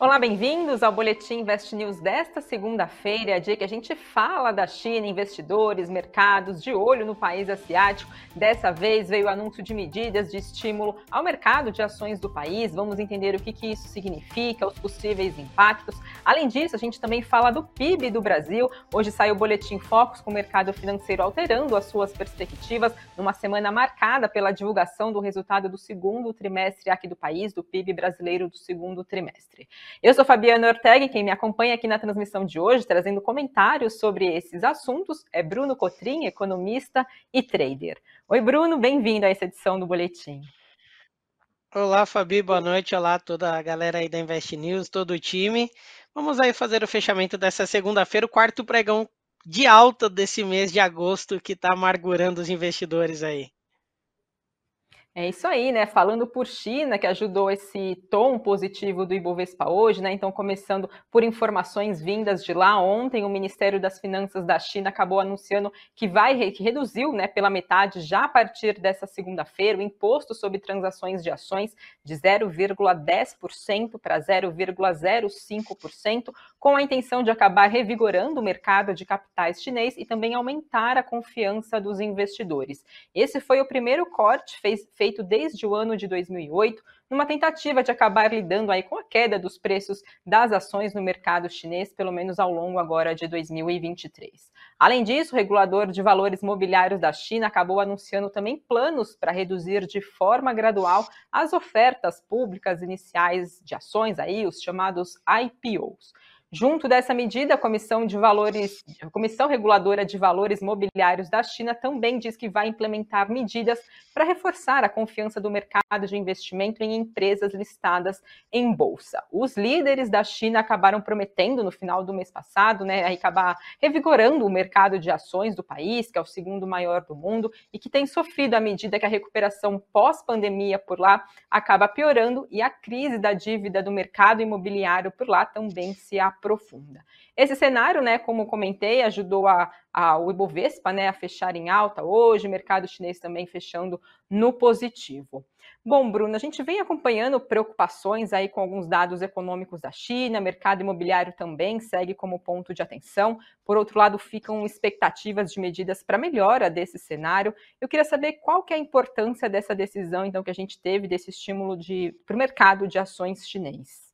Olá, bem-vindos ao Boletim Invest News desta segunda-feira, dia que a gente fala da China, investidores, mercados de olho no país asiático. Dessa vez veio o anúncio de medidas de estímulo ao mercado de ações do país. Vamos entender o que, que isso significa, os possíveis impactos. Além disso, a gente também fala do PIB do Brasil. Hoje saiu o Boletim Focus com o mercado financeiro alterando as suas perspectivas numa semana marcada pela divulgação do resultado do segundo trimestre aqui do país, do PIB brasileiro do segundo trimestre. Eu sou Fabiana Ortega e quem me acompanha aqui na transmissão de hoje, trazendo comentários sobre esses assuntos, é Bruno Cotrim, economista e trader. Oi, Bruno, bem-vindo a essa edição do Boletim. Olá, Fabi, boa noite. Olá, toda a galera aí da Invest News, todo o time. Vamos aí fazer o fechamento dessa segunda-feira, o quarto pregão de alta desse mês de agosto que está amargurando os investidores aí. É isso aí, né? Falando por China, que ajudou esse tom positivo do Ibovespa hoje, né? Então, começando por informações vindas de lá, ontem o Ministério das Finanças da China acabou anunciando que vai que reduziu, né, pela metade já a partir dessa segunda-feira o imposto sobre transações de ações de 0,10% para 0,05%, com a intenção de acabar revigorando o mercado de capitais chinês e também aumentar a confiança dos investidores. Esse foi o primeiro corte feito feito desde o ano de 2008, numa tentativa de acabar lidando aí com a queda dos preços das ações no mercado chinês, pelo menos ao longo agora de 2023. Além disso, o regulador de valores mobiliários da China acabou anunciando também planos para reduzir de forma gradual as ofertas públicas iniciais de ações aí, os chamados IPOs. Junto dessa medida, a Comissão de Valores, a Comissão Reguladora de Valores Mobiliários da China também diz que vai implementar medidas para reforçar a confiança do mercado de investimento em empresas listadas em bolsa. Os líderes da China acabaram prometendo no final do mês passado, né, acabar revigorando o mercado de ações do país, que é o segundo maior do mundo e que tem sofrido à medida que a recuperação pós-pandemia por lá acaba piorando e a crise da dívida do mercado imobiliário por lá também se aprofunda. Esse cenário, né, como comentei, ajudou a, a, o Ibovespa né, a fechar em alta hoje, o mercado chinês também fechando no positivo. Bom, Bruno, a gente vem acompanhando preocupações aí com alguns dados econômicos da China, mercado imobiliário também segue como ponto de atenção. Por outro lado, ficam expectativas de medidas para melhora desse cenário. Eu queria saber qual que é a importância dessa decisão, então, que a gente teve desse estímulo para o mercado de ações chinês.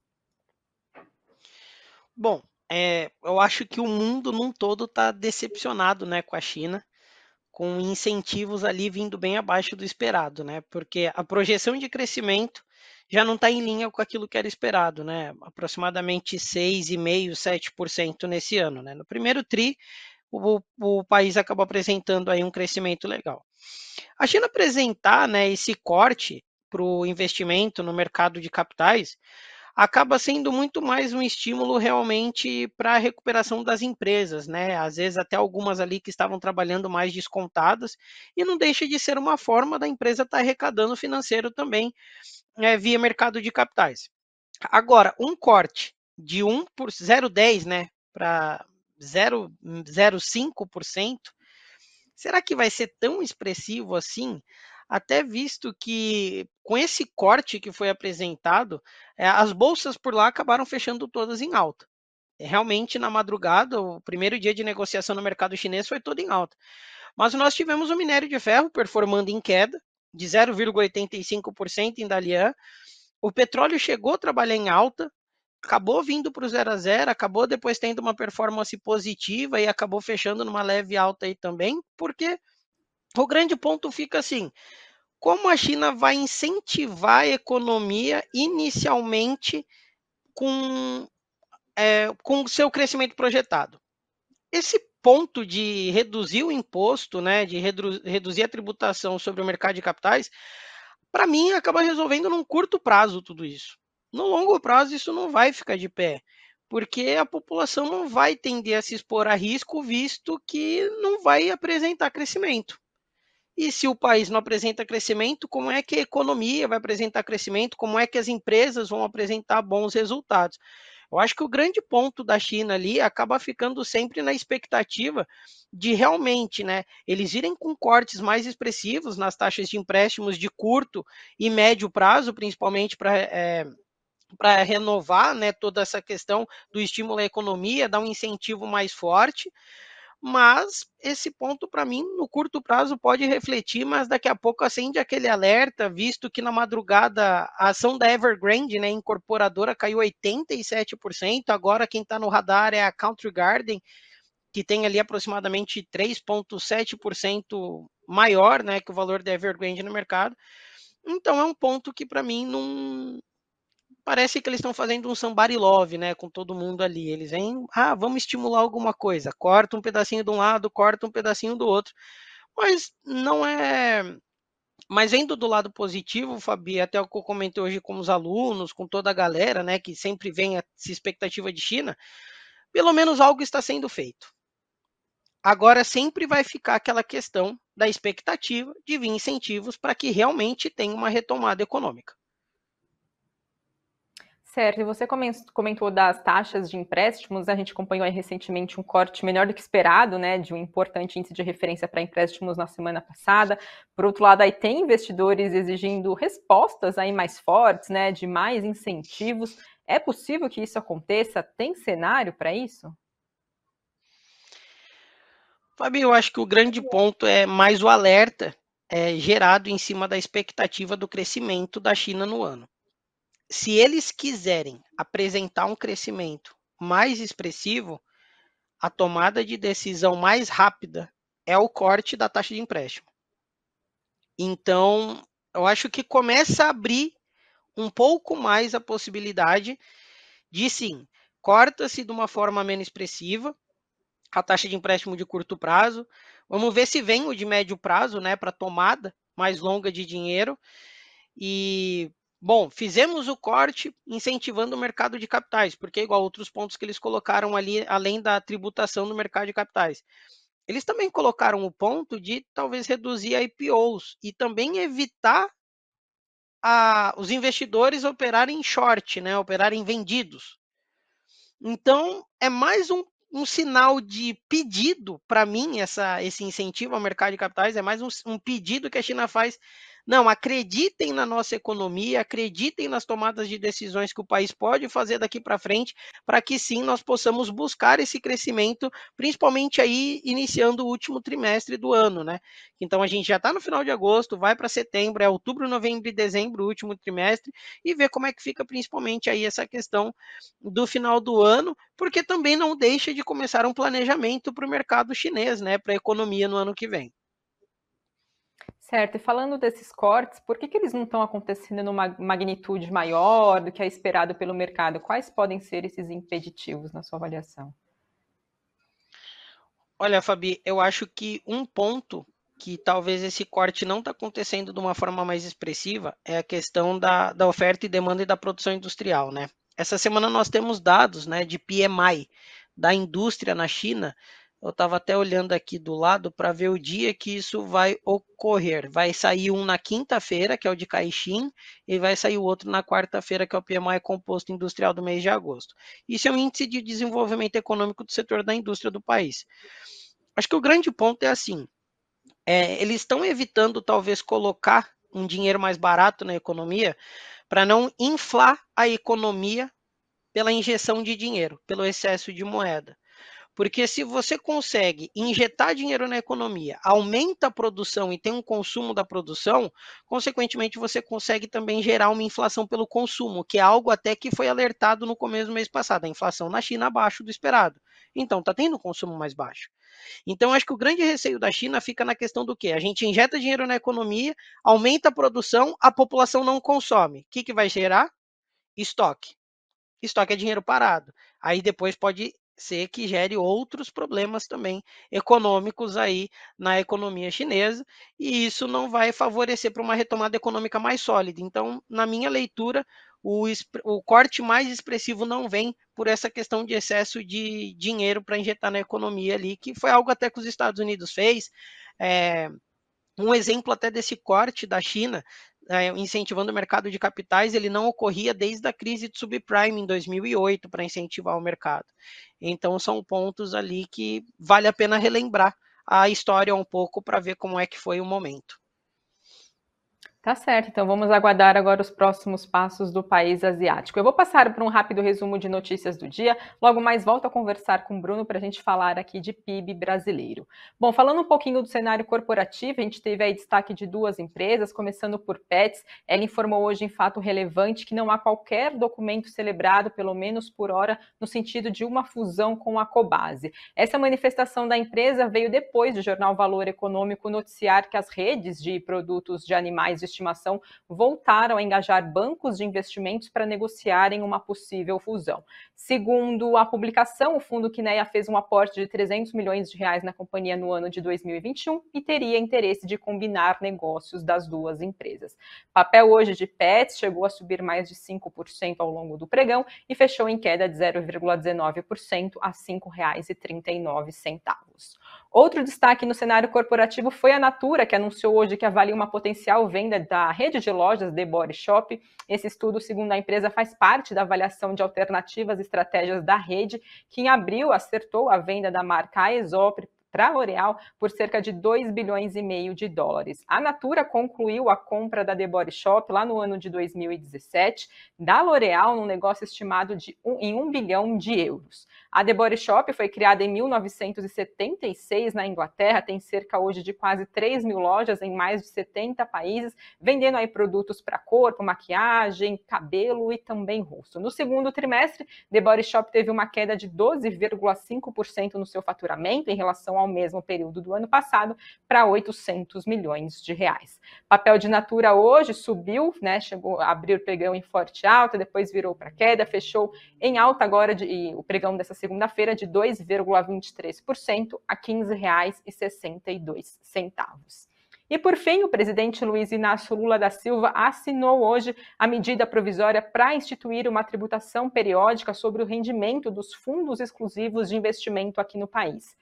Bom, é, eu acho que o mundo num todo está decepcionado né, com a China, com incentivos ali vindo bem abaixo do esperado, né? Porque a projeção de crescimento já não está em linha com aquilo que era esperado, né? Aproximadamente 6,5%, 7% nesse ano. Né? No primeiro TRI, o, o país acabou apresentando aí um crescimento legal. A China apresentar né, esse corte para o investimento no mercado de capitais acaba sendo muito mais um estímulo realmente para a recuperação das empresas, né? Às vezes até algumas ali que estavam trabalhando mais descontadas, e não deixa de ser uma forma da empresa estar tá arrecadando financeiro também é, via mercado de capitais. Agora, um corte de 1 por 0,10, né, para 0,05%, será que vai ser tão expressivo assim? Até visto que com esse corte que foi apresentado, é, as bolsas por lá acabaram fechando todas em alta. Realmente, na madrugada, o primeiro dia de negociação no mercado chinês foi todo em alta. Mas nós tivemos o minério de ferro performando em queda, de 0,85% em Dalian. O petróleo chegou a trabalhar em alta, acabou vindo para o 0 a 0, acabou depois tendo uma performance positiva e acabou fechando numa leve alta aí também, porque o grande ponto fica assim: como a China vai incentivar a economia inicialmente com é, com seu crescimento projetado? Esse ponto de reduzir o imposto, né, de redu reduzir a tributação sobre o mercado de capitais, para mim acaba resolvendo num curto prazo tudo isso. No longo prazo isso não vai ficar de pé, porque a população não vai tender a se expor a risco, visto que não vai apresentar crescimento. E se o país não apresenta crescimento, como é que a economia vai apresentar crescimento? Como é que as empresas vão apresentar bons resultados? Eu acho que o grande ponto da China ali acaba ficando sempre na expectativa de realmente, né, eles irem com cortes mais expressivos nas taxas de empréstimos de curto e médio prazo, principalmente para é, para renovar né, toda essa questão do estímulo à economia, dar um incentivo mais forte. Mas esse ponto, para mim, no curto prazo pode refletir, mas daqui a pouco acende aquele alerta, visto que na madrugada a ação da Evergrande, né, incorporadora, caiu 87%. Agora quem está no radar é a Country Garden, que tem ali aproximadamente 3,7% maior né, que o valor da Evergrande no mercado. Então é um ponto que para mim não, parece que eles estão fazendo um somebody love, né, com todo mundo ali. Eles vêm, ah, vamos estimular alguma coisa, corta um pedacinho de um lado, corta um pedacinho do outro. Mas não é. Mas vendo do lado positivo, Fabi, até o que eu comentei hoje com os alunos, com toda a galera, né, que sempre vem essa expectativa de China, pelo menos algo está sendo feito. Agora sempre vai ficar aquela questão da expectativa de vir incentivos para que realmente tenha uma retomada econômica. Certo, e você comentou das taxas de empréstimos, a gente acompanhou recentemente um corte menor do que esperado, né, de um importante índice de referência para empréstimos na semana passada. Por outro lado, aí tem investidores exigindo respostas aí mais fortes, né, de mais incentivos. É possível que isso aconteça? Tem cenário para isso? Fabio, eu acho que o grande ponto é mais o alerta é, gerado em cima da expectativa do crescimento da China no ano se eles quiserem apresentar um crescimento mais expressivo, a tomada de decisão mais rápida é o corte da taxa de empréstimo. Então, eu acho que começa a abrir um pouco mais a possibilidade de sim, corta-se de uma forma menos expressiva a taxa de empréstimo de curto prazo. Vamos ver se vem o de médio prazo, né, para tomada mais longa de dinheiro. E Bom, fizemos o corte incentivando o mercado de capitais, porque igual outros pontos que eles colocaram ali, além da tributação no mercado de capitais. Eles também colocaram o ponto de talvez reduzir IPOs e também evitar a, os investidores operarem short, né, operarem vendidos. Então, é mais um, um sinal de pedido para mim, essa, esse incentivo ao mercado de capitais, é mais um, um pedido que a China faz não, acreditem na nossa economia, acreditem nas tomadas de decisões que o país pode fazer daqui para frente, para que sim nós possamos buscar esse crescimento, principalmente aí iniciando o último trimestre do ano, né? Então a gente já está no final de agosto, vai para setembro, é outubro, novembro e dezembro, o último trimestre, e ver como é que fica principalmente aí essa questão do final do ano, porque também não deixa de começar um planejamento para o mercado chinês, né? Para a economia no ano que vem. Certo, e falando desses cortes, por que, que eles não estão acontecendo numa magnitude maior do que é esperado pelo mercado? Quais podem ser esses impeditivos na sua avaliação? Olha, Fabi, eu acho que um ponto que talvez esse corte não está acontecendo de uma forma mais expressiva é a questão da, da oferta e demanda e da produção industrial, né? Essa semana nós temos dados né, de PMI da indústria na China eu estava até olhando aqui do lado para ver o dia que isso vai ocorrer. Vai sair um na quinta-feira, que é o de Caixin, e vai sair o outro na quarta-feira, que é o PMI Composto Industrial do mês de agosto. Isso é um índice de desenvolvimento econômico do setor da indústria do país. Acho que o grande ponto é assim: é, eles estão evitando talvez colocar um dinheiro mais barato na economia para não inflar a economia pela injeção de dinheiro, pelo excesso de moeda. Porque se você consegue injetar dinheiro na economia, aumenta a produção e tem um consumo da produção, consequentemente você consegue também gerar uma inflação pelo consumo, que é algo até que foi alertado no começo do mês passado, a inflação na China abaixo do esperado. Então está tendo um consumo mais baixo. Então acho que o grande receio da China fica na questão do que? A gente injeta dinheiro na economia, aumenta a produção, a população não consome. O que, que vai gerar? Estoque estoque é dinheiro parado. Aí depois pode ser que gere outros problemas também econômicos aí na economia chinesa, e isso não vai favorecer para uma retomada econômica mais sólida. Então, na minha leitura, o, o corte mais expressivo não vem por essa questão de excesso de dinheiro para injetar na economia ali, que foi algo até que os Estados Unidos fez. É, um exemplo até desse corte da China é, incentivando o mercado de capitais, ele não ocorria desde a crise de subprime em 2008 para incentivar o mercado. Então são pontos ali que vale a pena relembrar a história um pouco para ver como é que foi o momento. Tá certo, então vamos aguardar agora os próximos passos do país asiático. Eu vou passar por um rápido resumo de notícias do dia, logo mais volto a conversar com o Bruno para a gente falar aqui de PIB brasileiro. Bom, falando um pouquinho do cenário corporativo, a gente teve aí destaque de duas empresas, começando por Pets. Ela informou hoje em fato relevante que não há qualquer documento celebrado, pelo menos por hora, no sentido de uma fusão com a Cobase. Essa manifestação da empresa veio depois do jornal Valor Econômico noticiar que as redes de produtos de animais de estimação voltaram a engajar bancos de investimentos para negociarem uma possível fusão. Segundo a publicação, o fundo Quineia fez um aporte de 300 milhões de reais na companhia no ano de 2021 e teria interesse de combinar negócios das duas empresas. Papel hoje de Pets chegou a subir mais de 5% ao longo do pregão e fechou em queda de 0,19% a R$ 5,39. Outro destaque no cenário corporativo foi a Natura, que anunciou hoje que avalia uma potencial venda da rede de lojas The Body Shop. Esse estudo, segundo a empresa, faz parte da avaliação de alternativas e estratégias da rede, que em abril acertou a venda da marca Aesop para a L'Oréal por cerca de 2 bilhões e meio de dólares. A Natura concluiu a compra da The Body Shop lá no ano de 2017, da L'Oréal num negócio estimado de um, em 1 bilhão de euros. A The Body Shop foi criada em 1976 na Inglaterra, tem cerca hoje de quase 3 mil lojas em mais de 70 países, vendendo aí produtos para corpo, maquiagem, cabelo e também rosto. No segundo trimestre, The Body Shop teve uma queda de 12,5% no seu faturamento em relação ao mesmo período do ano passado para 800 milhões de reais. Papel de Natura hoje subiu, né, chegou a abrir pregão em forte alta, depois virou para queda, fechou em alta agora de, e o pregão dessa segunda-feira de 2,23% a R$ 15,62. E por fim, o presidente Luiz Inácio Lula da Silva assinou hoje a medida provisória para instituir uma tributação periódica sobre o rendimento dos fundos exclusivos de investimento aqui no país.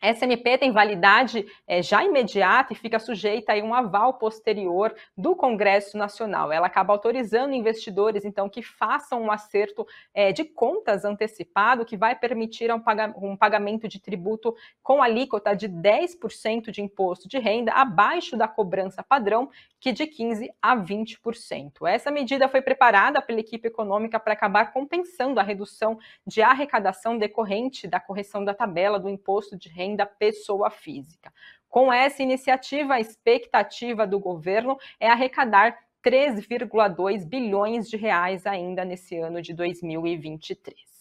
Essa MP tem validade é, já imediata e fica sujeita a um aval posterior do Congresso Nacional. Ela acaba autorizando investidores, então, que façam um acerto é, de contas antecipado, que vai permitir um, um pagamento de tributo com alíquota de 10% de imposto de renda, abaixo da cobrança padrão, que de 15% a 20%. Essa medida foi preparada pela equipe econômica para acabar compensando a redução de arrecadação decorrente da correção da tabela do imposto de renda da pessoa física. Com essa iniciativa, a expectativa do governo é arrecadar 3,2 bilhões de reais ainda nesse ano de 2023.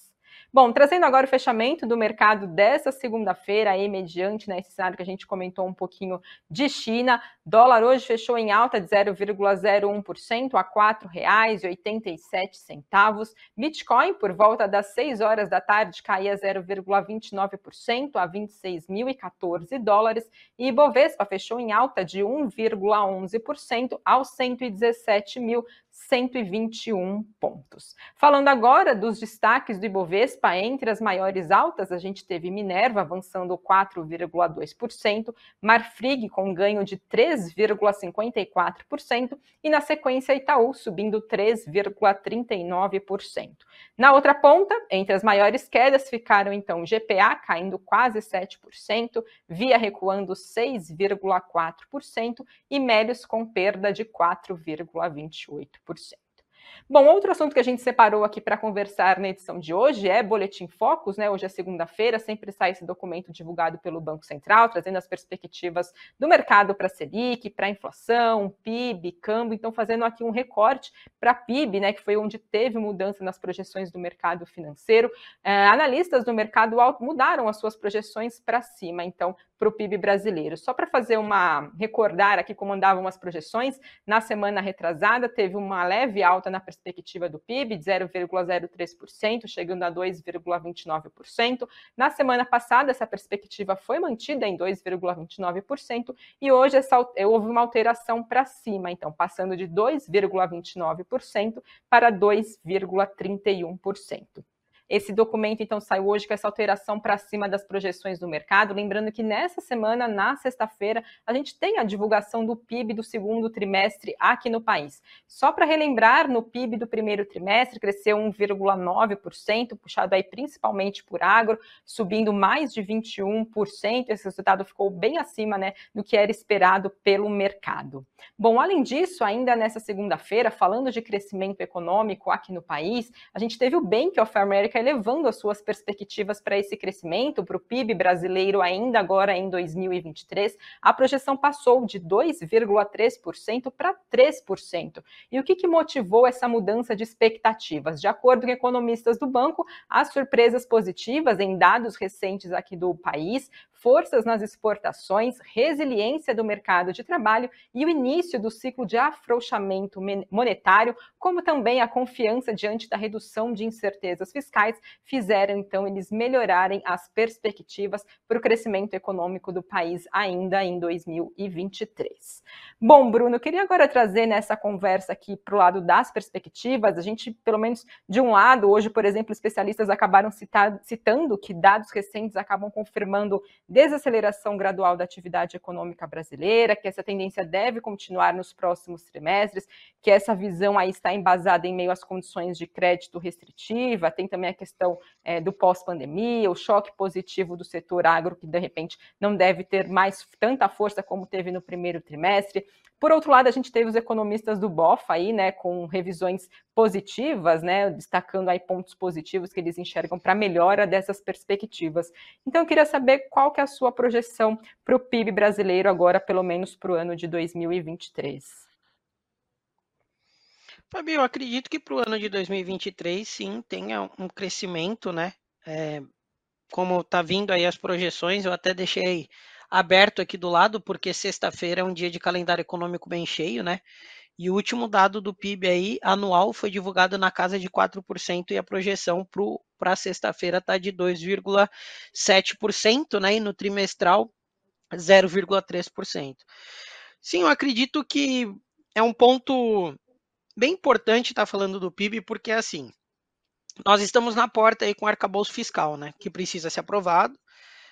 Bom, trazendo agora o fechamento do mercado dessa segunda-feira, aí mediante né, esse cenário que a gente comentou um pouquinho de China, dólar hoje fechou em alta de 0,01% a R$ 4,87. Bitcoin, por volta das 6 horas da tarde, caía 0,29% a 26.014 dólares e Ibovespa fechou em alta de 1,11% aos 117.000 121 pontos. Falando agora dos destaques do Ibovespa, entre as maiores altas, a gente teve Minerva avançando 4,2%, Marfrig com ganho de 3,54% e na sequência Itaú subindo 3,39%. Na outra ponta, entre as maiores quedas ficaram então GPA caindo quase 7%, Via recuando 6,4% e Melios com perda de 4,28%. Bom, outro assunto que a gente separou aqui para conversar na edição de hoje é Boletim Focus, né? Hoje é segunda-feira, sempre sai esse documento divulgado pelo Banco Central, trazendo as perspectivas do mercado para a Selic, para a inflação, PIB, câmbio. Então, fazendo aqui um recorte para PIB, né? Que foi onde teve mudança nas projeções do mercado financeiro. É, analistas do mercado mudaram as suas projeções para cima. Então, para o PIB brasileiro. Só para fazer uma recordar aqui como andavam as projeções, na semana retrasada teve uma leve alta na perspectiva do PIB de 0,03%, chegando a 2,29%. Na semana passada essa perspectiva foi mantida em 2,29% e hoje essa, houve uma alteração para cima, então passando de 2,29% para 2,31%. Esse documento, então, saiu hoje com essa alteração para cima das projeções do mercado. Lembrando que nessa semana, na sexta-feira, a gente tem a divulgação do PIB do segundo trimestre aqui no país. Só para relembrar, no PIB do primeiro trimestre cresceu 1,9%, puxado aí principalmente por agro, subindo mais de 21%. Esse resultado ficou bem acima né, do que era esperado pelo mercado. Bom, além disso, ainda nessa segunda-feira, falando de crescimento econômico aqui no país, a gente teve o Bank of America elevando as suas perspectivas para esse crescimento, para o PIB brasileiro ainda agora em 2023, a projeção passou de 2,3% para 3%. E o que, que motivou essa mudança de expectativas? De acordo com economistas do banco, as surpresas positivas em dados recentes aqui do país forças nas exportações, resiliência do mercado de trabalho e o início do ciclo de afrouxamento monetário, como também a confiança diante da redução de incertezas fiscais, fizeram então eles melhorarem as perspectivas para o crescimento econômico do país ainda em 2023. Bom, Bruno, queria agora trazer nessa conversa aqui para o lado das perspectivas. A gente, pelo menos de um lado, hoje, por exemplo, especialistas acabaram citar, citando que dados recentes acabam confirmando desaceleração gradual da atividade econômica brasileira, que essa tendência deve continuar nos próximos trimestres, que essa visão aí está embasada em meio às condições de crédito restritiva, tem também a questão é, do pós-pandemia, o choque positivo do setor agro, que de repente não deve ter mais tanta força como teve no primeiro trimestre. Por outro lado, a gente teve os economistas do BOFA aí, né, com revisões positivas, né, destacando aí pontos positivos que eles enxergam para melhora dessas perspectivas. Então, eu queria saber qual que é a sua projeção para o PIB brasileiro agora, pelo menos para o ano de 2023. Fabio, eu acredito que para o ano de 2023, sim, tenha um crescimento, né? É, como está vindo aí as projeções, eu até deixei aberto aqui do lado, porque sexta-feira é um dia de calendário econômico bem cheio, né? E o último dado do PIB aí, anual, foi divulgado na casa de 4% e a projeção para sexta-feira está de 2,7%, né? E no trimestral, 0,3%. Sim, eu acredito que é um ponto bem importante estar tá falando do PIB, porque assim, nós estamos na porta aí com o arcabouço fiscal, né? Que precisa ser aprovado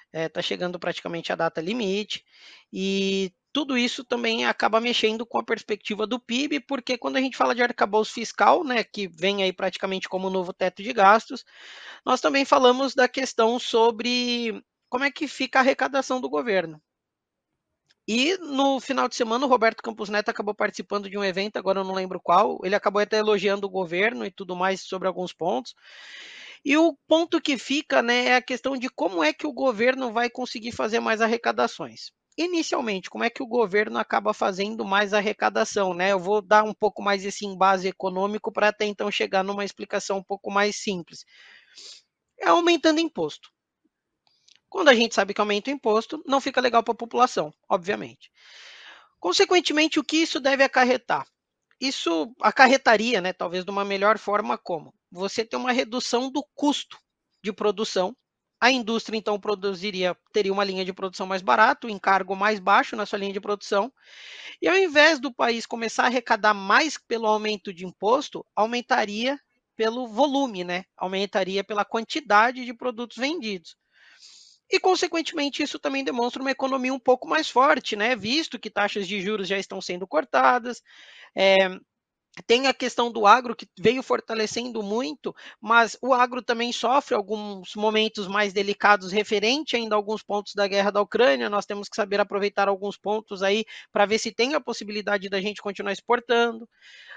está é, tá chegando praticamente a data limite, e tudo isso também acaba mexendo com a perspectiva do PIB, porque quando a gente fala de arcabouço fiscal, né, que vem aí praticamente como novo teto de gastos, nós também falamos da questão sobre como é que fica a arrecadação do governo. E no final de semana, o Roberto Campos Neto acabou participando de um evento, agora eu não lembro qual. Ele acabou até elogiando o governo e tudo mais sobre alguns pontos. E o ponto que fica né, é a questão de como é que o governo vai conseguir fazer mais arrecadações. Inicialmente, como é que o governo acaba fazendo mais arrecadação? Né? Eu vou dar um pouco mais esse embase econômico para até então chegar numa explicação um pouco mais simples. É aumentando imposto. Quando a gente sabe que aumenta o imposto, não fica legal para a população, obviamente. Consequentemente, o que isso deve acarretar? Isso acarretaria, né, talvez de uma melhor forma como? Você ter uma redução do custo de produção. A indústria então produziria, teria uma linha de produção mais barata, um encargo mais baixo na sua linha de produção. E ao invés do país começar a arrecadar mais pelo aumento de imposto, aumentaria pelo volume, né? Aumentaria pela quantidade de produtos vendidos. E, consequentemente, isso também demonstra uma economia um pouco mais forte, né? Visto que taxas de juros já estão sendo cortadas. É, tem a questão do agro que veio fortalecendo muito, mas o agro também sofre alguns momentos mais delicados referente ainda a alguns pontos da guerra da Ucrânia. Nós temos que saber aproveitar alguns pontos aí para ver se tem a possibilidade da gente continuar exportando.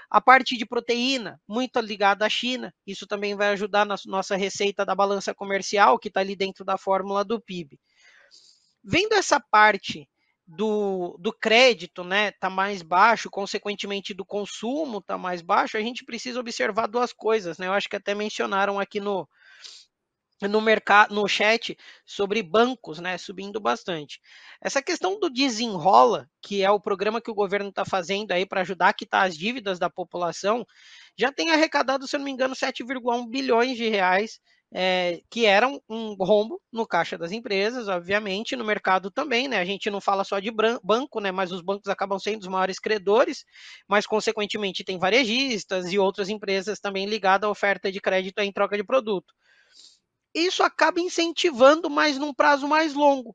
A parte de proteína, muito ligada à China, isso também vai ajudar na nossa receita da balança comercial, que está ali dentro da fórmula do PIB. Vendo essa parte do, do crédito né, tá mais baixo, consequentemente do consumo está mais baixo, a gente precisa observar duas coisas. Né? Eu acho que até mencionaram aqui no, no mercado, no chat sobre bancos, né, subindo bastante. Essa questão do desenrola, que é o programa que o governo está fazendo aí para ajudar a quitar as dívidas da população, já tem arrecadado, se eu não me engano, 7,1 bilhões de reais, é, que era um, um rombo no caixa das empresas, obviamente, no mercado também, né? A gente não fala só de banco, né? Mas os bancos acabam sendo os maiores credores, mas consequentemente tem varejistas e outras empresas também ligadas à oferta de crédito em troca de produto. isso acaba incentivando, mas num prazo mais longo.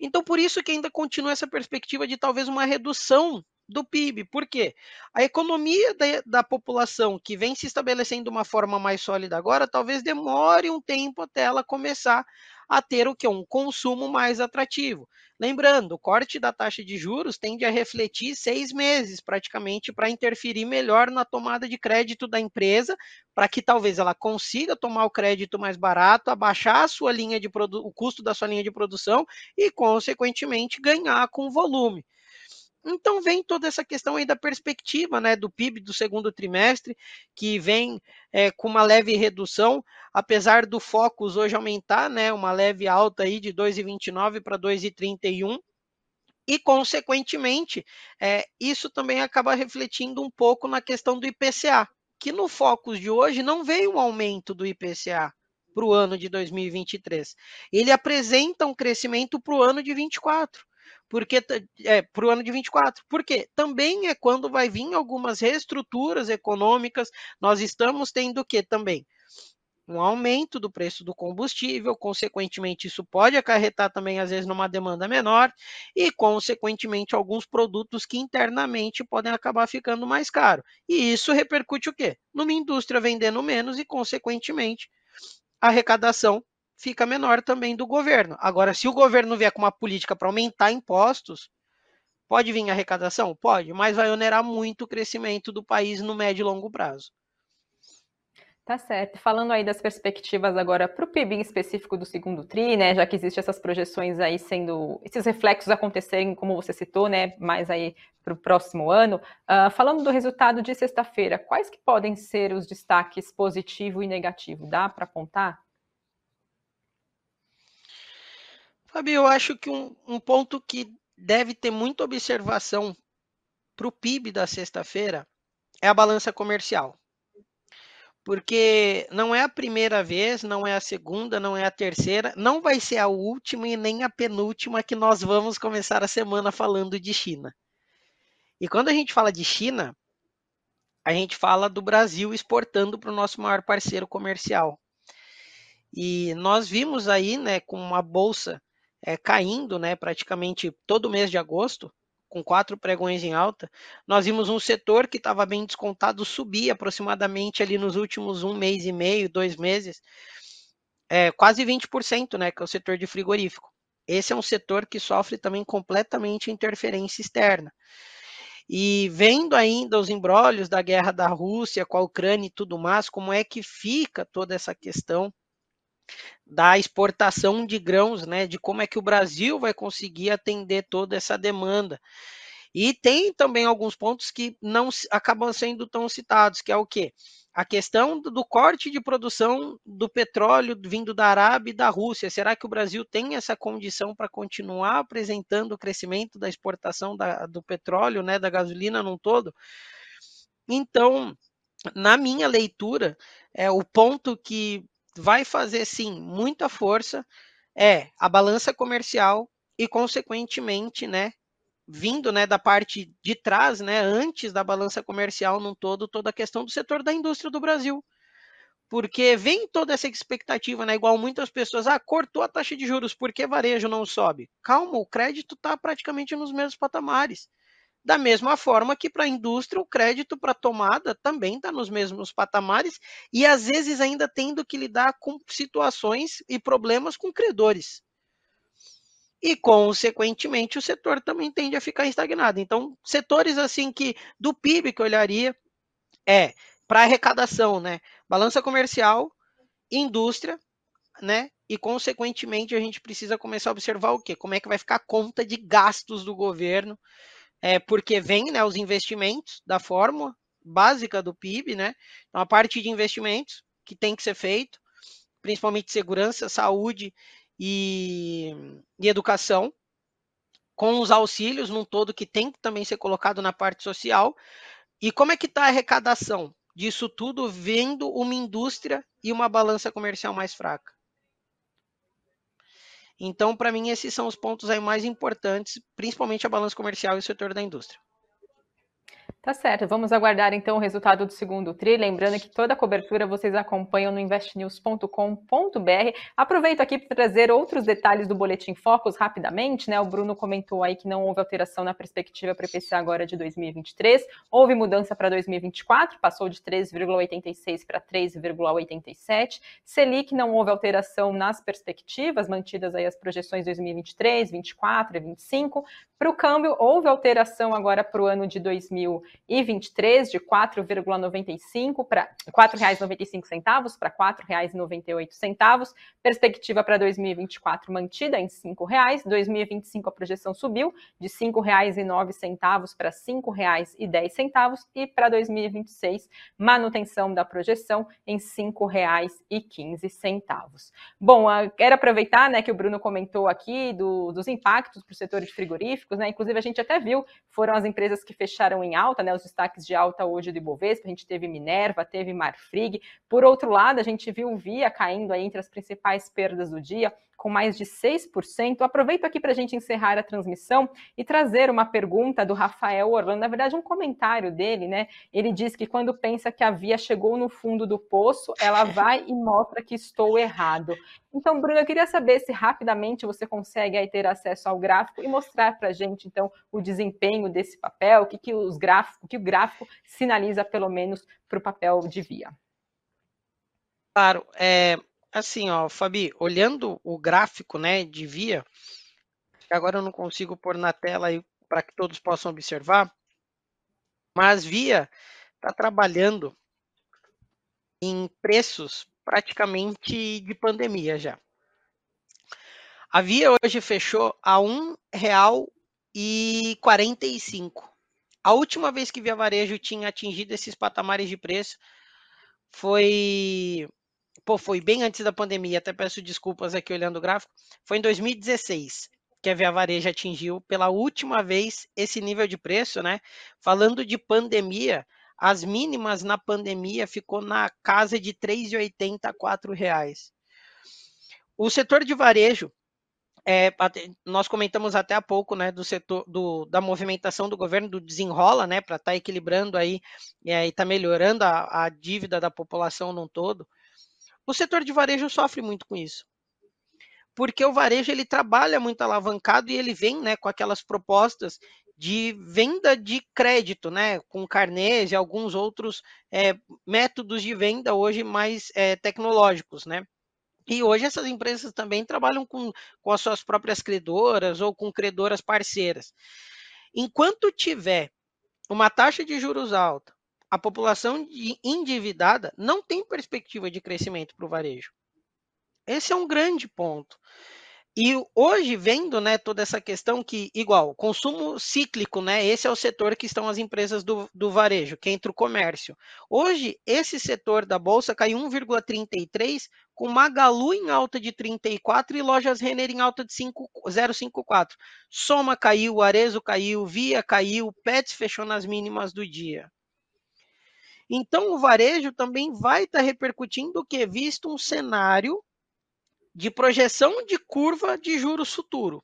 Então, por isso que ainda continua essa perspectiva de talvez uma redução do PIB. Por quê? A economia da, da, população que vem se estabelecendo de uma forma mais sólida agora, talvez demore um tempo até ela começar a ter o que? Um consumo mais atrativo. Lembrando, o corte da taxa de juros tende a refletir seis meses, praticamente, para interferir melhor na tomada de crédito da empresa, para que talvez ela consiga tomar o crédito mais barato, abaixar a sua linha de o custo da sua linha de produção e, consequentemente, ganhar com volume. Então vem toda essa questão aí da perspectiva né, do PIB do segundo trimestre, que vem é, com uma leve redução, apesar do Focus hoje aumentar, né, uma leve alta aí de 2,29 para 2,31. E, consequentemente, é, isso também acaba refletindo um pouco na questão do IPCA, que no Focus de hoje não veio um aumento do IPCA para o ano de 2023. Ele apresenta um crescimento para o ano de 24 porque é, para o ano de 24. Porque também é quando vai vir algumas reestruturas econômicas. Nós estamos tendo o que também? Um aumento do preço do combustível, consequentemente, isso pode acarretar também, às vezes, numa demanda menor, e, consequentemente, alguns produtos que internamente podem acabar ficando mais caros. E isso repercute o quê? Numa indústria vendendo menos e, consequentemente, a arrecadação fica menor também do governo. Agora, se o governo vier com uma política para aumentar impostos, pode vir arrecadação? Pode, mas vai onerar muito o crescimento do país no médio e longo prazo. Tá certo. Falando aí das perspectivas agora para o PIB em específico do segundo TRI, né? Já que existem essas projeções aí sendo, esses reflexos acontecerem, como você citou, né? Mais aí para o próximo ano. Uh, falando do resultado de sexta-feira, quais que podem ser os destaques positivo e negativo? Dá para apontar? Fabio, eu acho que um, um ponto que deve ter muita observação para o PIB da sexta-feira é a balança comercial. Porque não é a primeira vez, não é a segunda, não é a terceira, não vai ser a última e nem a penúltima que nós vamos começar a semana falando de China. E quando a gente fala de China, a gente fala do Brasil exportando para o nosso maior parceiro comercial. E nós vimos aí, né, com uma bolsa é, caindo, né, praticamente todo mês de agosto, com quatro pregões em alta, nós vimos um setor que estava bem descontado subir aproximadamente ali nos últimos um mês e meio, dois meses, é, quase 20%, né, que é o setor de frigorífico. Esse é um setor que sofre também completamente interferência externa. E vendo ainda os embrólios da guerra da Rússia com a Ucrânia e tudo mais, como é que fica toda essa questão da exportação de grãos, né, de como é que o Brasil vai conseguir atender toda essa demanda. E tem também alguns pontos que não acabam sendo tão citados, que é o quê? A questão do corte de produção do petróleo vindo da Arábia e da Rússia. Será que o Brasil tem essa condição para continuar apresentando o crescimento da exportação da, do petróleo, né, da gasolina num todo? Então, na minha leitura, é o ponto que vai fazer sim muita força é a balança comercial e consequentemente, né, vindo, né, da parte de trás, né, antes da balança comercial num todo, toda a questão do setor da indústria do Brasil. Porque vem toda essa expectativa, né? Igual muitas pessoas, ah, cortou a taxa de juros, por que varejo não sobe? Calma, o crédito está praticamente nos mesmos patamares. Da mesma forma que para a indústria, o crédito para tomada também está nos mesmos patamares e às vezes ainda tendo que lidar com situações e problemas com credores. E, consequentemente, o setor também tende a ficar estagnado. Então, setores assim que do PIB que eu olharia é para arrecadação, né? Balança comercial, indústria, né? E, consequentemente, a gente precisa começar a observar o quê? Como é que vai ficar a conta de gastos do governo é, porque vem né, os investimentos da fórmula básica do PIB, né? Então, a parte de investimentos que tem que ser feito, principalmente segurança, saúde e, e educação, com os auxílios num todo que tem que também ser colocado na parte social. E como é que está a arrecadação disso tudo, vendo uma indústria e uma balança comercial mais fraca? Então, para mim, esses são os pontos aí mais importantes, principalmente a balança comercial e o setor da indústria. Tá certo, vamos aguardar então o resultado do segundo TRI. Lembrando que toda a cobertura vocês acompanham no investnews.com.br. Aproveito aqui para trazer outros detalhes do Boletim Focus rapidamente. Né? O Bruno comentou aí que não houve alteração na perspectiva para o IPCA agora de 2023. Houve mudança para 2024, passou de 3,86 para 3,87. Selic não houve alteração nas perspectivas, mantidas aí as projeções 2023, 2024 e 2025. Para o câmbio, houve alteração agora para o ano de 2023 e 23 de 4,95 para R$ 4,95 para R$ 4,98. Perspectiva para 2024 mantida em R$ 5,00. 2025 a projeção subiu de R$ 5,09 para R$ 5,10 e para 2026 manutenção da projeção em R$ 5,15. Bom, quero aproveitar, né, que o Bruno comentou aqui do, dos impactos para o setor de frigoríficos, né? Inclusive a gente até viu, foram as empresas que fecharam em alta, né, os destaques de alta hoje do Ibovespa, a gente teve Minerva, teve Marfrig. Por outro lado, a gente viu Via caindo aí entre as principais perdas do dia, com mais de 6%. Aproveito aqui para a gente encerrar a transmissão e trazer uma pergunta do Rafael Orlando, na verdade, um comentário dele, né? Ele diz que quando pensa que a via chegou no fundo do poço, ela vai e mostra que estou errado. Então, Bruno, eu queria saber se rapidamente você consegue aí ter acesso ao gráfico e mostrar para a gente, então, o desempenho desse papel, o que, que, os gráficos, o que o gráfico sinaliza, pelo menos, para o papel de via. Claro, é, assim, ó, Fabi, olhando o gráfico, né, de via, agora eu não consigo pôr na tela aí para que todos possam observar, mas via está trabalhando em preços praticamente de pandemia já. A Via hoje fechou a R$ 1,45. A última vez que Via Varejo tinha atingido esses patamares de preço foi pô, foi bem antes da pandemia, até peço desculpas aqui olhando o gráfico, foi em 2016 que a Via Varejo atingiu pela última vez esse nível de preço, né? Falando de pandemia, as mínimas na pandemia ficou na casa de R$ 3,80 a R$ reais. O setor de varejo, é, nós comentamos até há pouco, né, do setor do, da movimentação do governo do desenrola, né, para estar tá equilibrando aí é, e estar tá melhorando a, a dívida da população num todo. O setor de varejo sofre muito com isso porque o varejo ele trabalha muito alavancado e ele vem né, com aquelas propostas de venda de crédito, né, com carnês e alguns outros é, métodos de venda hoje mais é, tecnológicos, né. E hoje essas empresas também trabalham com, com as suas próprias credoras ou com credoras parceiras. Enquanto tiver uma taxa de juros alta, a população endividada não tem perspectiva de crescimento para o varejo. Esse é um grande ponto. E hoje, vendo né, toda essa questão que, igual, consumo cíclico, né? Esse é o setor que estão as empresas do, do varejo, que entra o comércio. Hoje, esse setor da Bolsa caiu 1,33, com Magalu em alta de 34 e lojas Renner em alta de 0,54. Soma caiu, Arezo caiu, Via caiu, Pets fechou nas mínimas do dia. Então, o varejo também vai estar tá repercutindo o que? Visto um cenário de projeção de curva de juros futuro.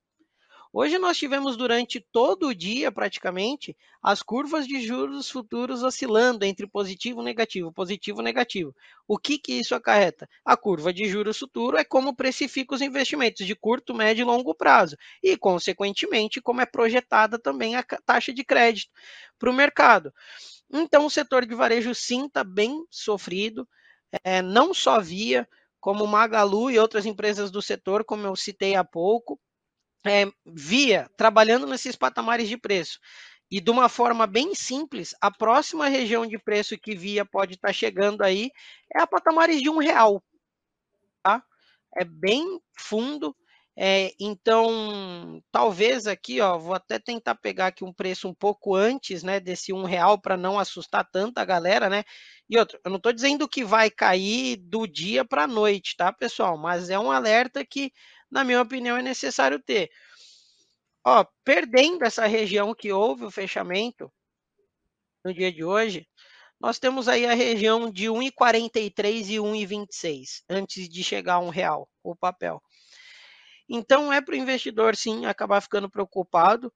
Hoje nós tivemos durante todo o dia, praticamente, as curvas de juros futuros oscilando entre positivo e negativo, positivo e negativo. O que, que isso acarreta? A curva de juros futuro é como precifica os investimentos de curto, médio e longo prazo, e, consequentemente, como é projetada também a taxa de crédito para o mercado. Então, o setor de varejo sim está bem sofrido, é, não só via como Magalu e outras empresas do setor, como eu citei há pouco, é, via trabalhando nesses patamares de preço. E de uma forma bem simples, a próxima região de preço que via pode estar tá chegando aí é a patamares de um real. Tá? É bem fundo. É, então, talvez aqui, ó, vou até tentar pegar aqui um preço um pouco antes, né, desse um real para não assustar tanta galera, né? E outra, eu não estou dizendo que vai cair do dia para a noite, tá, pessoal? Mas é um alerta que, na minha opinião, é necessário ter. Ó, perdendo essa região que houve o fechamento no dia de hoje, nós temos aí a região de 1,43 e 1,26 antes de chegar a um real o papel. Então é para o investidor sim acabar ficando preocupado.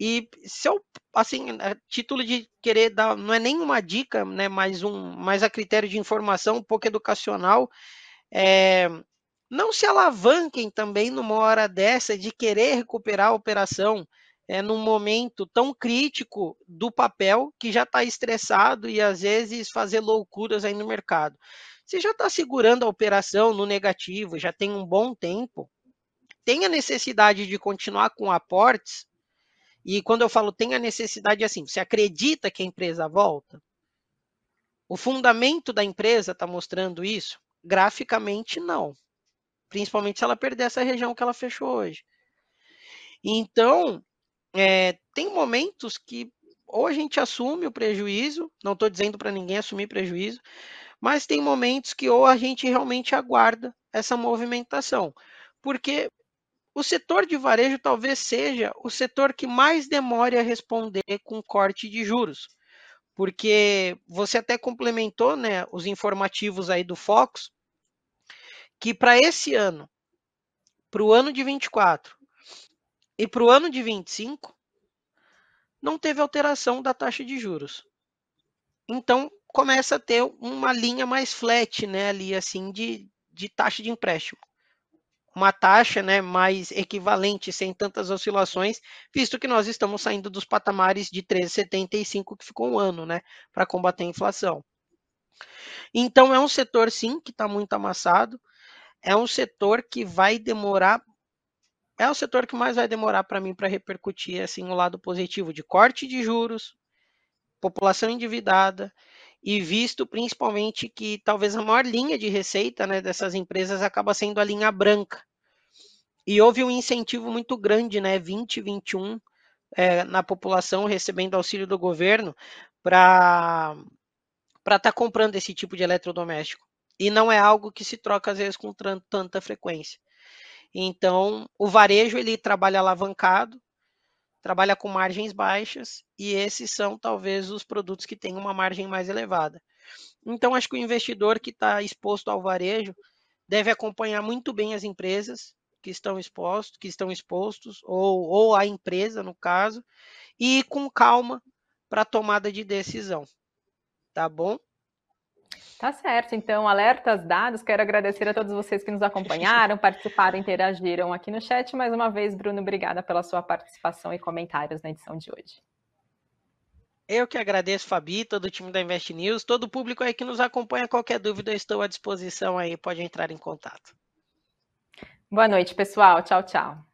E se eu, assim, título de querer dar, não é nenhuma dica, né, mas um, mais a critério de informação, um pouco educacional, é, não se alavanquem também numa hora dessa de querer recuperar a operação é, num momento tão crítico do papel que já está estressado e às vezes fazer loucuras aí no mercado. Você já está segurando a operação no negativo, já tem um bom tempo, tem a necessidade de continuar com aportes, e quando eu falo tem a necessidade, é assim, você acredita que a empresa volta? O fundamento da empresa está mostrando isso? Graficamente, não. Principalmente se ela perder essa região que ela fechou hoje. Então, é, tem momentos que ou a gente assume o prejuízo, não estou dizendo para ninguém assumir prejuízo, mas tem momentos que ou a gente realmente aguarda essa movimentação. Porque o setor de varejo talvez seja o setor que mais demore a responder com corte de juros, porque você até complementou, né, os informativos aí do Fox, que para esse ano, para o ano de 24 e para o ano de 25, não teve alteração da taxa de juros. Então começa a ter uma linha mais flat, né, ali assim de, de taxa de empréstimo uma taxa né, mais equivalente, sem tantas oscilações, visto que nós estamos saindo dos patamares de 13,75 que ficou um ano, né, para combater a inflação. Então é um setor sim que está muito amassado, é um setor que vai demorar, é o setor que mais vai demorar para mim para repercutir assim o lado positivo de corte de juros, população endividada e visto principalmente que talvez a maior linha de receita né, dessas empresas acaba sendo a linha branca, e houve um incentivo muito grande, né, 2021, é, na população recebendo auxílio do governo para para estar tá comprando esse tipo de eletrodoméstico. E não é algo que se troca às vezes com tanta frequência. Então, o varejo ele trabalha alavancado, trabalha com margens baixas e esses são talvez os produtos que têm uma margem mais elevada. Então, acho que o investidor que está exposto ao varejo deve acompanhar muito bem as empresas, que estão expostos, que estão expostos, ou, ou a empresa, no caso, e ir com calma para a tomada de decisão. Tá bom? Tá certo, então, alertas dados. Quero agradecer a todos vocês que nos acompanharam, participaram, interagiram aqui no chat. Mais uma vez, Bruno, obrigada pela sua participação e comentários na edição de hoje. Eu que agradeço, Fabi, todo o time da Invest News, todo o público aí que nos acompanha. Qualquer dúvida, eu estou à disposição aí, pode entrar em contato. Boa noite, pessoal. Tchau, tchau.